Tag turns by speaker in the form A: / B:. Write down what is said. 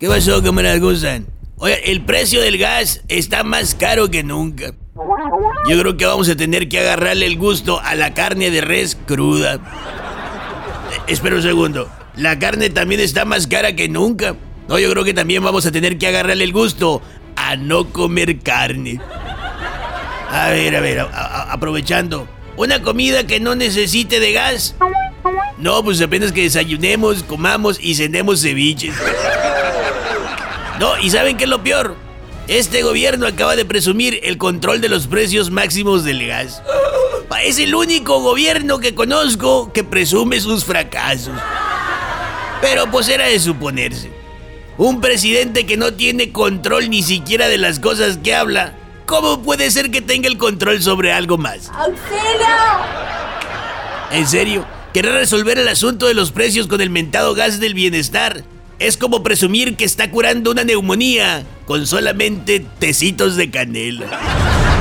A: ¿Qué pasó, camarada? ¿Cómo están? Oye, el precio del gas está más caro que nunca. Yo creo que vamos a tener que agarrarle el gusto a la carne de res cruda. Espera un segundo. La carne también está más cara que nunca. No, yo creo que también vamos a tener que agarrarle el gusto a no comer carne. A ver, a ver, aprovechando. Una comida que no necesite de gas. No, pues apenas que desayunemos, comamos y cenemos ceviches. No, ¿y saben qué es lo peor? Este gobierno acaba de presumir el control de los precios máximos del gas. Es el único gobierno que conozco que presume sus fracasos. Pero pues era de suponerse. Un presidente que no tiene control ni siquiera de las cosas que habla, ¿cómo puede ser que tenga el control sobre algo más?
B: ¡Auxilio!
A: ¿En serio? ¿Querer resolver el asunto de los precios con el mentado gas del bienestar? Es como presumir que está curando una neumonía con solamente tecitos de canela.